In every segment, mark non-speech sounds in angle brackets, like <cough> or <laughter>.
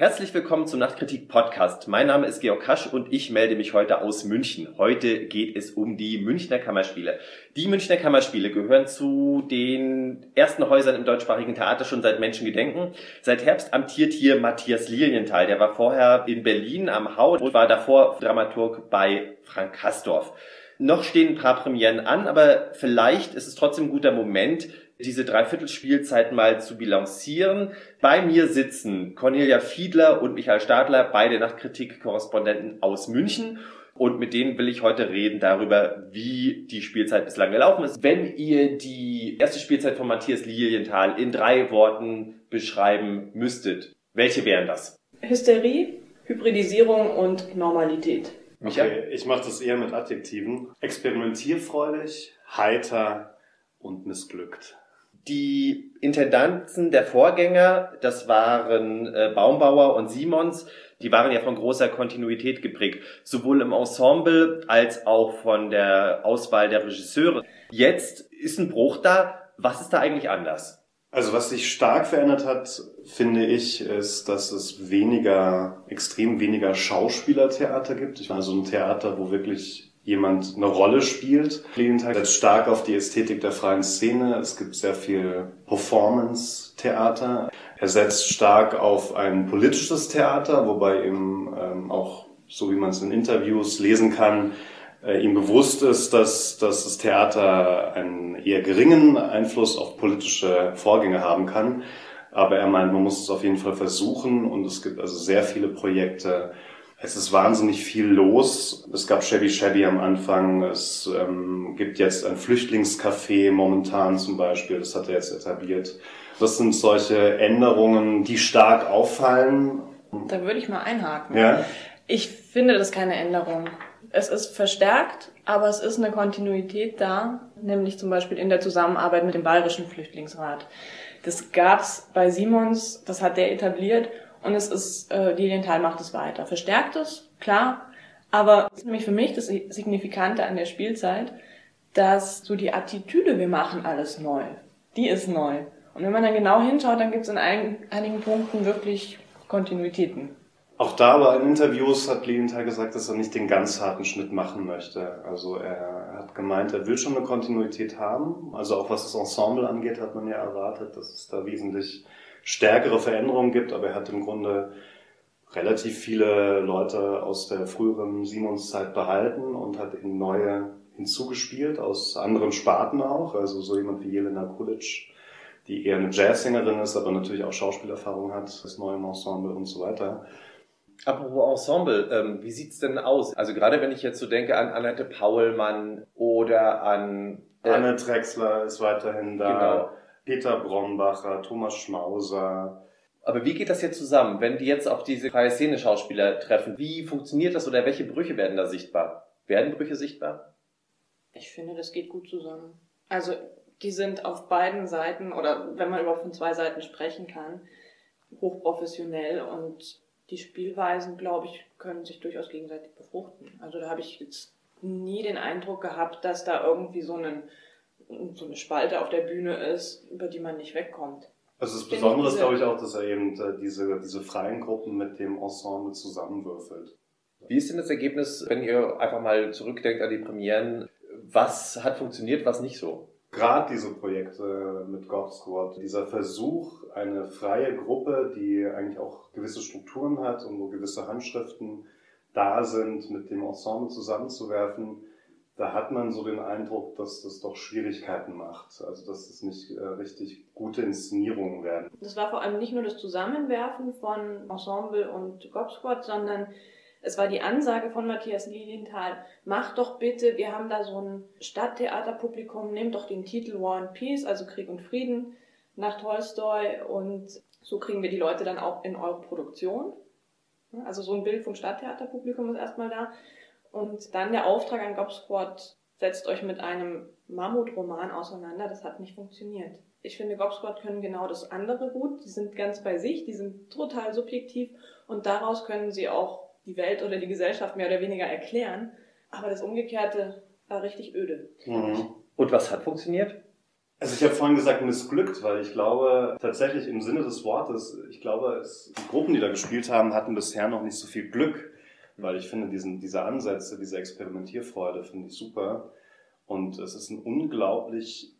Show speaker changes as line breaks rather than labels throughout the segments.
Herzlich willkommen zum Nachtkritik Podcast. Mein Name ist Georg Kasch und ich melde mich heute aus München. Heute geht es um die Münchner Kammerspiele. Die Münchner Kammerspiele gehören zu den ersten Häusern im deutschsprachigen Theater schon seit Menschengedenken. Seit Herbst amtiert hier Matthias Lilienthal. Der war vorher in Berlin am Hau und war davor Dramaturg bei Frank Kastorf. Noch stehen ein paar Premieren an, aber vielleicht ist es trotzdem ein guter Moment, diese Dreiviertelspielzeit mal zu bilanzieren. Bei mir sitzen Cornelia Fiedler und Michael Stadler, beide Nachtkritik-Korrespondenten aus München. Und mit denen will ich heute reden darüber, wie die Spielzeit bislang gelaufen ist. Wenn ihr die erste Spielzeit von Matthias Lilienthal in drei Worten beschreiben müsstet, welche wären das?
Hysterie, Hybridisierung und Normalität.
Okay, ich mache das eher mit Adjektiven. Experimentierfreudig, heiter und missglückt.
Die Intendanten der Vorgänger, das waren äh, Baumbauer und Simons, die waren ja von großer Kontinuität geprägt, sowohl im Ensemble als auch von der Auswahl der Regisseure. Jetzt ist ein Bruch da. Was ist da eigentlich anders?
Also was sich stark verändert hat, finde ich, ist, dass es weniger, extrem weniger Schauspielertheater gibt. Ich meine, so ein Theater, wo wirklich jemand eine Rolle spielt. Lilienthal setzt stark auf die Ästhetik der freien Szene. Es gibt sehr viel Performance-Theater. Er setzt stark auf ein politisches Theater, wobei ihm ähm, auch, so wie man es in Interviews lesen kann, äh, ihm bewusst ist, dass, dass das Theater einen eher geringen Einfluss auf politische Vorgänge haben kann. Aber er meint, man muss es auf jeden Fall versuchen und es gibt also sehr viele Projekte, es ist wahnsinnig viel los. Es gab Shabby Shabby am Anfang. Es ähm, gibt jetzt ein Flüchtlingscafé momentan zum Beispiel. Das hat er jetzt etabliert. Das sind solche Änderungen, die stark auffallen.
Da würde ich mal einhaken.
Ja?
Ich finde das keine Änderung. Es ist verstärkt, aber es ist eine Kontinuität da, nämlich zum Beispiel in der Zusammenarbeit mit dem Bayerischen Flüchtlingsrat. Das gab's bei Simons, das hat der etabliert und es ist, äh, Lilienthal macht es weiter. Verstärkt es, klar, aber das ist nämlich für mich das Signifikante an der Spielzeit, dass so die Attitüde, wir machen alles neu, die ist neu. Und wenn man dann genau hinschaut, dann gibt es in einigen Punkten wirklich Kontinuitäten.
Auch da aber in Interviews hat Lilienthal gesagt, dass er nicht den ganz harten Schnitt machen möchte. Also er hat gemeint, er will schon eine Kontinuität haben. Also auch was das Ensemble angeht, hat man ja erwartet, dass es da wesentlich stärkere Veränderungen gibt, aber er hat im Grunde relativ viele Leute aus der früheren Simons-Zeit behalten und hat eben neue hinzugespielt, aus anderen Sparten auch. Also so jemand wie Jelena Kulic, die eher eine Jazzsängerin ist, aber natürlich auch Schauspielerfahrung hat, das neue Ensemble und so weiter.
Apropos Ensemble, ähm, wie sieht's denn aus? Also gerade wenn ich jetzt so denke an Annette Paulmann oder an...
Äh, Anne Drexler ist weiterhin da. Genau. Peter Brombacher, Thomas Schmauser.
Aber wie geht das jetzt zusammen, wenn die jetzt auf diese freie Szene-Schauspieler treffen? Wie funktioniert das oder welche Brüche werden da sichtbar? Werden Brüche sichtbar?
Ich finde, das geht gut zusammen. Also, die sind auf beiden Seiten, oder wenn man überhaupt von zwei Seiten sprechen kann, hochprofessionell und die Spielweisen, glaube ich, können sich durchaus gegenseitig befruchten. Also da habe ich jetzt nie den Eindruck gehabt, dass da irgendwie so ein so eine Spalte auf der Bühne ist, über die man nicht wegkommt.
Also das Besondere ist, glaube ich, auch, dass er eben äh, diese, diese freien Gruppen mit dem Ensemble zusammenwürfelt.
Wie ist denn das Ergebnis, wenn ihr einfach mal zurückdenkt an die Premieren? Was hat funktioniert, was nicht so?
Gerade diese Projekte mit God Squad, dieser Versuch, eine freie Gruppe, die eigentlich auch gewisse Strukturen hat und wo gewisse Handschriften da sind, mit dem Ensemble zusammenzuwerfen, da hat man so den Eindruck, dass das doch Schwierigkeiten macht. Also dass das nicht äh, richtig gute Inszenierungen werden.
Das war vor allem nicht nur das Zusammenwerfen von Ensemble und Gobsquad, sondern es war die Ansage von Matthias Lilienthal, mach doch bitte, wir haben da so ein Stadttheaterpublikum, nehmt doch den Titel War and Peace, also Krieg und Frieden, nach Tolstoi und so kriegen wir die Leute dann auch in eure Produktion. Also so ein Bild vom Stadttheaterpublikum ist erstmal da. Und dann der Auftrag an Gobsquad, setzt euch mit einem Mammutroman auseinander, das hat nicht funktioniert. Ich finde, Gobsquad können genau das andere gut. Die sind ganz bei sich, die sind total subjektiv und daraus können sie auch die Welt oder die Gesellschaft mehr oder weniger erklären. Aber das Umgekehrte war richtig öde.
Mhm. Und was hat funktioniert?
Also ich habe vorhin gesagt missglückt, weil ich glaube tatsächlich im Sinne des Wortes, ich glaube, es, die Gruppen, die da gespielt haben, hatten bisher noch nicht so viel Glück, weil ich finde diesen, diese Ansätze, diese Experimentierfreude finde ich super. Und es ist ein unglaublich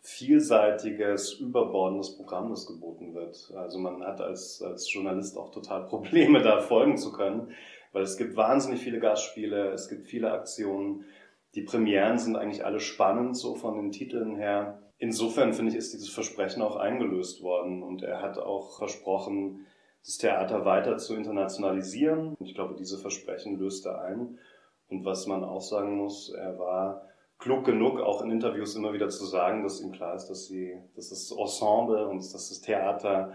vielseitiges, überbordendes Programm, das geboten wird. Also man hat als, als Journalist auch total <laughs> Probleme, da folgen zu können, weil es gibt wahnsinnig viele Gastspiele, es gibt viele Aktionen, die Premieren sind eigentlich alle spannend, so von den Titeln her. Insofern finde ich, ist dieses Versprechen auch eingelöst worden. Und er hat auch versprochen, das Theater weiter zu internationalisieren. Ich glaube, diese Versprechen löst er ein. Und was man auch sagen muss, er war klug genug, auch in Interviews immer wieder zu sagen, dass ihm klar ist, dass, sie, dass das Ensemble und dass das Theater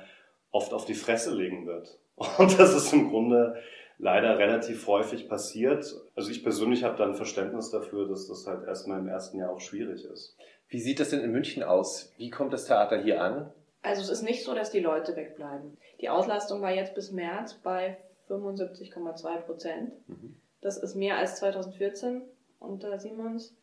oft auf die Fresse legen wird. <laughs> Und das ist im Grunde leider relativ häufig passiert. Also ich persönlich habe da ein Verständnis dafür, dass das halt erstmal im ersten Jahr auch schwierig ist.
Wie sieht das denn in München aus? Wie kommt das Theater hier an?
Also es ist nicht so, dass die Leute wegbleiben. Die Auslastung war jetzt bis März bei 75,2 Prozent. Mhm. Das ist mehr als 2014 unter Simons.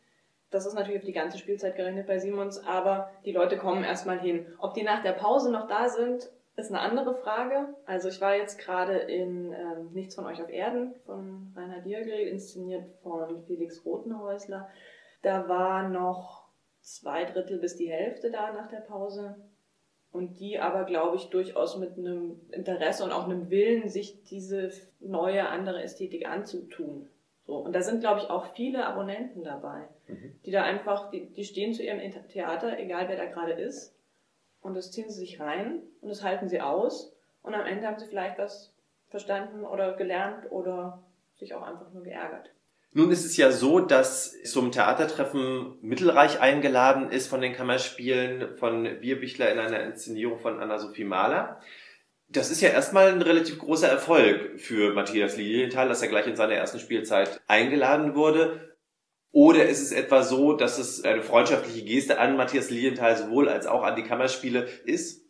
Das ist natürlich auf die ganze Spielzeit gerechnet bei Simons, aber die Leute kommen erstmal hin. Ob die nach der Pause noch da sind, ist eine andere Frage. Also ich war jetzt gerade in ähm, Nichts von euch auf Erden von Rainer Diergel, inszeniert von Felix Rotenhäusler. Da war noch zwei Drittel bis die Hälfte da nach der Pause. Und die aber, glaube ich, durchaus mit einem Interesse und auch einem Willen, sich diese neue, andere Ästhetik anzutun. So. Und da sind, glaube ich, auch viele Abonnenten dabei, mhm. die da einfach, die, die stehen zu ihrem Theater, egal wer da gerade ist, und das ziehen sie sich rein und das halten sie aus. Und am Ende haben sie vielleicht was verstanden oder gelernt oder sich auch einfach nur geärgert.
Nun ist es ja so, dass zum Theatertreffen Mittelreich eingeladen ist von den Kammerspielen von Bierbichler in einer Inszenierung von Anna-Sophie Mahler. Das ist ja erstmal ein relativ großer Erfolg für Matthias Lilienthal, dass er gleich in seiner ersten Spielzeit eingeladen wurde. Oder ist es etwa so, dass es eine freundschaftliche Geste an Matthias Lilienthal sowohl als auch an die Kammerspiele ist?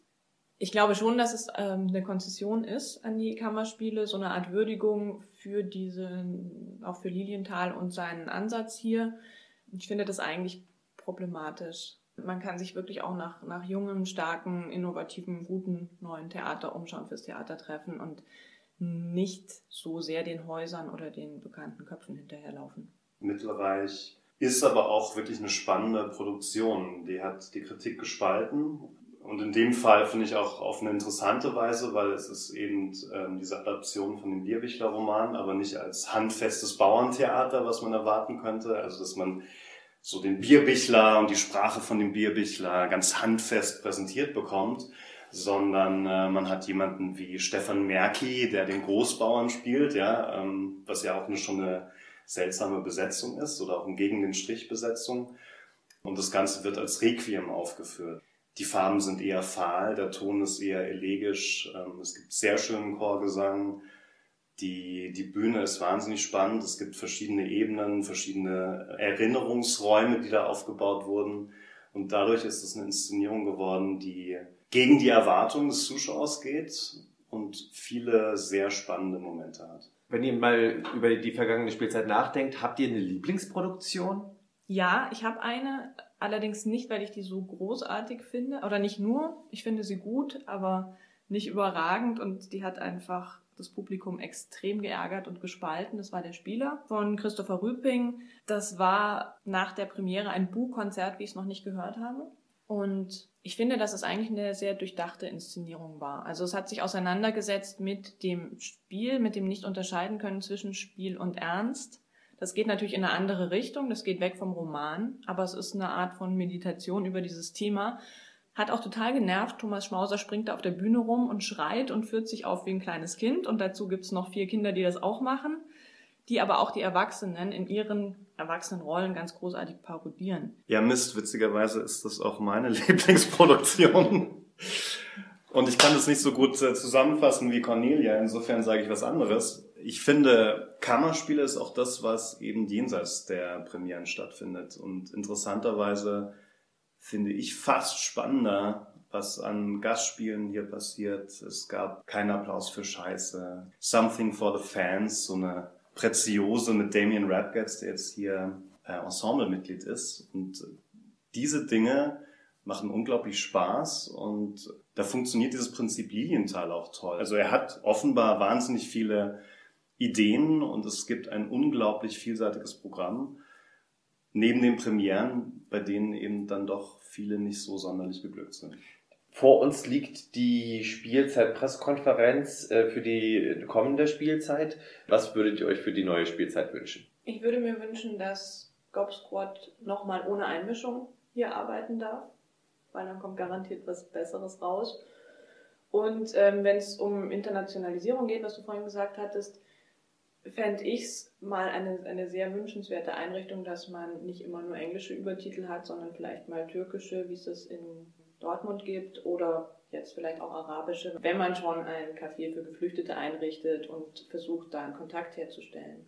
Ich glaube schon, dass es ähm, eine Konzession ist an die Kammerspiele, so eine Art Würdigung für diese, auch für Lilienthal und seinen Ansatz hier. Ich finde das eigentlich problematisch. Man kann sich wirklich auch nach, nach jungen, starken, innovativen, guten neuen Theater umschauen fürs Theatertreffen und nicht so sehr den Häusern oder den bekannten Köpfen hinterherlaufen.
Mittelreich ist aber auch wirklich eine spannende Produktion. Die hat die Kritik gespalten und in dem Fall finde ich auch auf eine interessante Weise, weil es ist eben ähm, diese Adaption von dem Bierwichler-Roman, aber nicht als handfestes Bauerntheater, was man erwarten könnte. Also dass man so den Bierbichler und die Sprache von dem Bierbichler ganz handfest präsentiert bekommt, sondern äh, man hat jemanden wie Stefan Merki, der den Großbauern spielt, ja, ähm, was ja auch eine, schon eine seltsame Besetzung ist oder auch eine gegen den Strich Besetzung. Und das Ganze wird als Requiem aufgeführt. Die Farben sind eher fahl, der Ton ist eher elegisch. Ähm, es gibt sehr schönen Chorgesang. Die, die Bühne ist wahnsinnig spannend. Es gibt verschiedene Ebenen, verschiedene Erinnerungsräume, die da aufgebaut wurden. Und dadurch ist es eine Inszenierung geworden, die gegen die Erwartungen des Zuschauers geht und viele sehr spannende Momente hat.
Wenn ihr mal über die vergangene Spielzeit nachdenkt, habt ihr eine Lieblingsproduktion?
Ja, ich habe eine, allerdings nicht, weil ich die so großartig finde, oder nicht nur, ich finde sie gut, aber nicht überragend und die hat einfach das Publikum extrem geärgert und gespalten. Das war der Spieler von Christopher Rüping. Das war nach der Premiere ein Bu-Konzert, wie ich es noch nicht gehört habe. Und ich finde, dass es eigentlich eine sehr durchdachte Inszenierung war. Also es hat sich auseinandergesetzt mit dem Spiel, mit dem nicht unterscheiden können zwischen Spiel und Ernst das geht natürlich in eine andere Richtung, das geht weg vom Roman, aber es ist eine Art von Meditation über dieses Thema. Hat auch total genervt. Thomas Schmauser springt da auf der Bühne rum und schreit und führt sich auf wie ein kleines Kind. Und dazu gibt's noch vier Kinder, die das auch machen, die aber auch die Erwachsenen in ihren erwachsenen Rollen ganz großartig parodieren.
Ja, Mist, witzigerweise ist das auch meine <laughs> Lieblingsproduktion. Und ich kann das nicht so gut äh, zusammenfassen wie Cornelia, insofern sage ich was anderes ich finde, Kammerspiele ist auch das, was eben jenseits der Premieren stattfindet. Und interessanterweise finde ich fast spannender, was an Gastspielen hier passiert. Es gab keinen Applaus für Scheiße. Something for the Fans, so eine Preziose mit Damien Radgatz, der jetzt hier äh, Ensemblemitglied ist. Und diese Dinge machen unglaublich Spaß und da funktioniert dieses Prinzip Lilienthal auch toll. Also er hat offenbar wahnsinnig viele Ideen und es gibt ein unglaublich vielseitiges Programm. Neben den Premieren, bei denen eben dann doch viele nicht so sonderlich beglückt sind.
Vor uns liegt die Spielzeit-Presskonferenz äh, für die kommende Spielzeit. Was würdet ihr euch für die neue Spielzeit wünschen?
Ich würde mir wünschen, dass Gob Squad nochmal ohne Einmischung hier arbeiten darf, weil dann kommt garantiert was Besseres raus. Und ähm, wenn es um Internationalisierung geht, was du vorhin gesagt hattest, fände ich es mal eine, eine sehr wünschenswerte Einrichtung, dass man nicht immer nur englische Übertitel hat, sondern vielleicht mal türkische, wie es es in Dortmund gibt oder jetzt vielleicht auch arabische, wenn man schon ein Café für Geflüchtete einrichtet und versucht, da einen Kontakt herzustellen.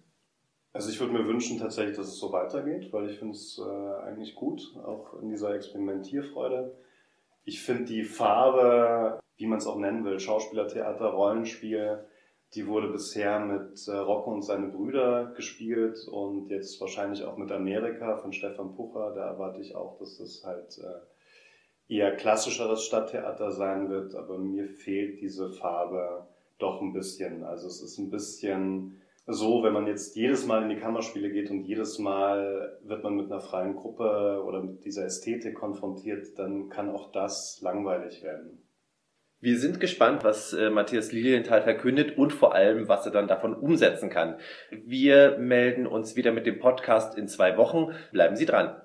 Also ich würde mir wünschen tatsächlich, dass es so weitergeht, weil ich finde es äh, eigentlich gut, auch in dieser Experimentierfreude. Ich finde die Farbe, wie man es auch nennen will, Schauspielertheater, Rollenspiel, die wurde bisher mit äh, Rocco und seine Brüder gespielt und jetzt wahrscheinlich auch mit Amerika von Stefan Pucher. Da erwarte ich auch, dass das halt äh, eher klassischeres Stadttheater sein wird, aber mir fehlt diese Farbe doch ein bisschen. Also es ist ein bisschen so, wenn man jetzt jedes Mal in die Kammerspiele geht und jedes Mal wird man mit einer freien Gruppe oder mit dieser Ästhetik konfrontiert, dann kann auch das langweilig werden.
Wir sind gespannt, was äh, Matthias Lilienthal verkündet und vor allem, was er dann davon umsetzen kann. Wir melden uns wieder mit dem Podcast in zwei Wochen. Bleiben Sie dran.